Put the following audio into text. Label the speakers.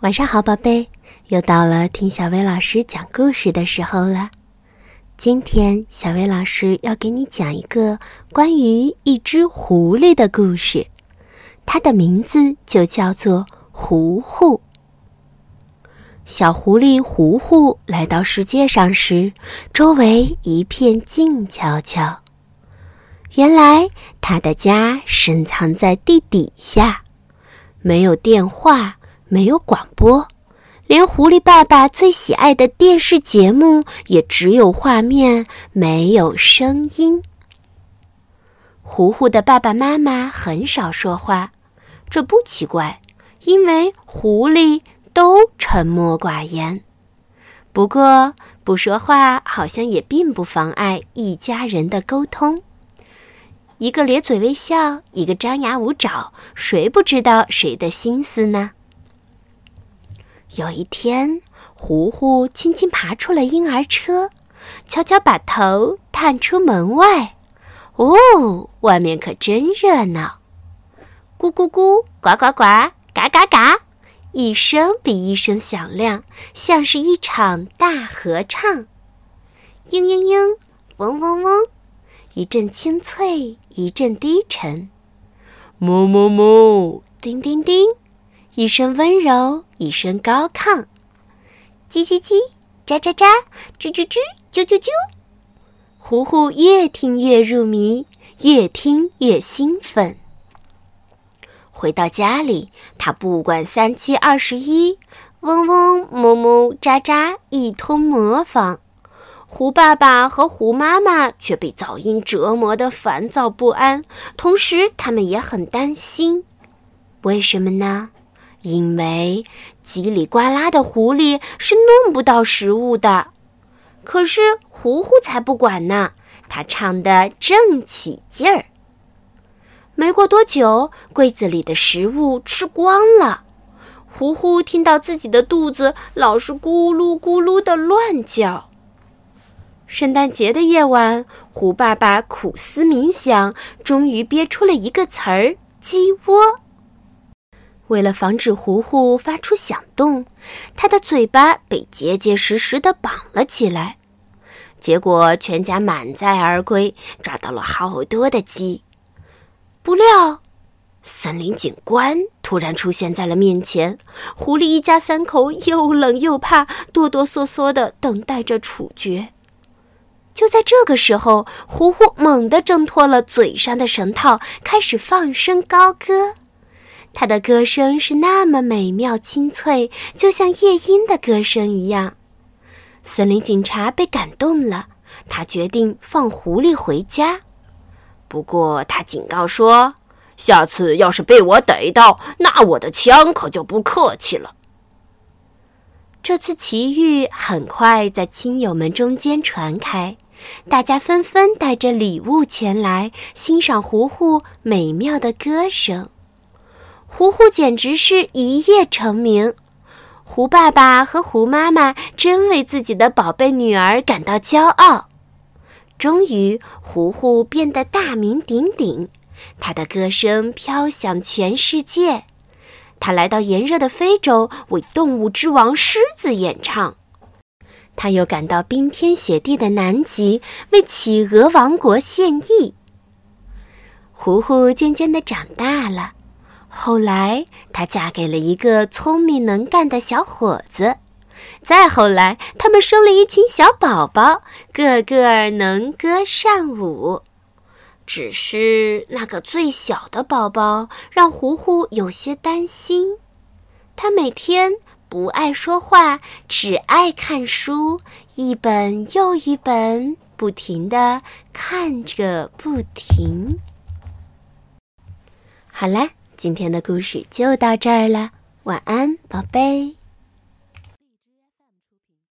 Speaker 1: 晚上好，宝贝，又到了听小薇老师讲故事的时候了。今天，小薇老师要给你讲一个关于一只狐狸的故事，它的名字就叫做糊糊。小狐狸糊糊来到世界上时，周围一片静悄悄。原来，他的家深藏在地底下，没有电话。没有广播，连狐狸爸爸最喜爱的电视节目也只有画面，没有声音。糊糊的爸爸妈妈很少说话，这不奇怪，因为狐狸都沉默寡言。不过不说话好像也并不妨碍一家人的沟通。一个咧嘴微笑，一个张牙舞爪，谁不知道谁的心思呢？有一天，糊糊轻轻爬出了婴儿车，悄悄把头探出门外。哦，外面可真热闹！咕咕咕，呱呱呱，嘎嘎嘎，一声比一声响亮，像是一场大合唱。嘤嘤嘤，嗡嗡嗡，一阵清脆，一阵低沉。
Speaker 2: 哞哞哞，
Speaker 1: 叮叮叮。一声温柔，一声高亢，叽叽叽，喳喳喳，吱吱吱，啾啾啾。糊糊越听越入迷，越听越兴奋。回到家里，他不管三七二十一，嗡嗡哞哞喳喳，一通模仿。胡爸爸和胡妈妈却被噪音折磨得烦躁不安，同时他们也很担心。为什么呢？因为叽里呱啦的狐狸是弄不到食物的，可是糊糊才不管呢，他唱得正起劲儿。没过多久，柜子里的食物吃光了，糊糊听到自己的肚子老是咕噜咕噜的乱叫。圣诞节的夜晚，胡爸爸苦思冥想，终于憋出了一个词儿：鸡窝。为了防止糊糊发出响动，他的嘴巴被结结实实的绑了起来。结果全家满载而归，抓到了好多的鸡。不料，森林警官突然出现在了面前。狐狸一家三口又冷又怕，哆哆嗦嗦的等待着处决。就在这个时候，糊糊猛地挣脱了嘴上的绳套，开始放声高歌。他的歌声是那么美妙清脆，就像夜莺的歌声一样。森林警察被感动了，他决定放狐狸回家。不过他警告说：“下次要是被我逮到，那我的枪可就不客气了。”这次奇遇很快在亲友们中间传开，大家纷纷带着礼物前来欣赏糊糊美妙的歌声。糊糊简直是一夜成名，胡爸爸和胡妈妈真为自己的宝贝女儿感到骄傲。终于，糊糊变得大名鼎鼎，他的歌声飘响全世界。他来到炎热的非洲，为动物之王狮子演唱；他又赶到冰天雪地的南极，为企鹅王国献艺。糊糊渐渐的长大了。后来，她嫁给了一个聪明能干的小伙子。再后来，他们生了一群小宝宝，个个能歌善舞。只是那个最小的宝宝让糊糊有些担心。他每天不爱说话，只爱看书，一本又一本，不停的看着不停。好了。今天的故事就到这儿了，晚安，宝贝。